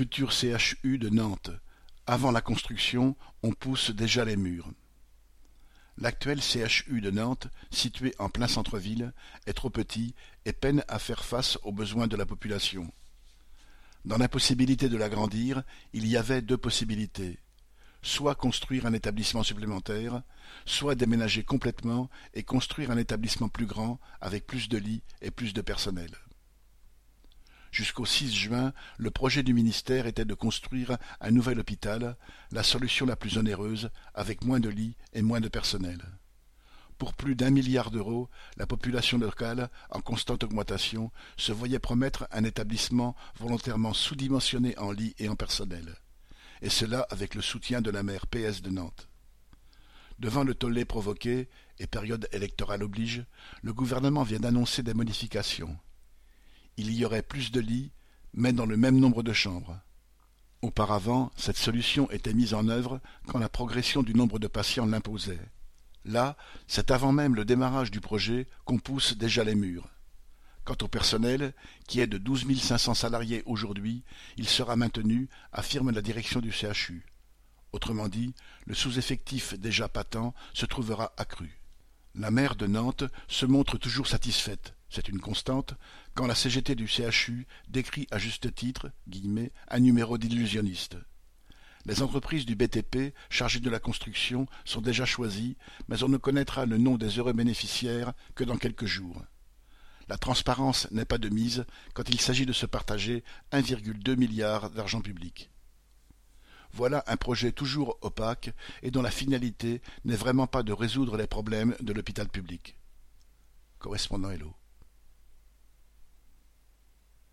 futur CHU de Nantes. Avant la construction, on pousse déjà les murs. L'actuel CHU de Nantes, situé en plein centre-ville, est trop petit et peine à faire face aux besoins de la population. Dans l'impossibilité de l'agrandir, il y avait deux possibilités soit construire un établissement supplémentaire, soit déménager complètement et construire un établissement plus grand avec plus de lits et plus de personnel. Jusqu'au 6 juin, le projet du ministère était de construire un nouvel hôpital, la solution la plus onéreuse, avec moins de lits et moins de personnel. Pour plus d'un milliard d'euros, la population locale, en constante augmentation, se voyait promettre un établissement volontairement sous-dimensionné en lits et en personnel. Et cela avec le soutien de la maire PS de Nantes. Devant le tollé provoqué, et période électorale oblige, le gouvernement vient d'annoncer des modifications il y aurait plus de lits, mais dans le même nombre de chambres. Auparavant, cette solution était mise en œuvre quand la progression du nombre de patients l'imposait. Là, c'est avant même le démarrage du projet qu'on pousse déjà les murs. Quant au personnel, qui est de douze mille cinq cents salariés aujourd'hui, il sera maintenu, affirme la direction du CHU. Autrement dit, le sous-effectif déjà patent se trouvera accru. La maire de Nantes se montre toujours satisfaite, c'est une constante, quand la CGT du CHU décrit à juste titre guillemets, un numéro d'illusionniste. Les entreprises du BTP chargées de la construction sont déjà choisies, mais on ne connaîtra le nom des heureux bénéficiaires que dans quelques jours. La transparence n'est pas de mise quand il s'agit de se partager 1,2 milliard d'argent public. Voilà un projet toujours opaque et dont la finalité n'est vraiment pas de résoudre les problèmes de l'hôpital public. Correspondant Hello.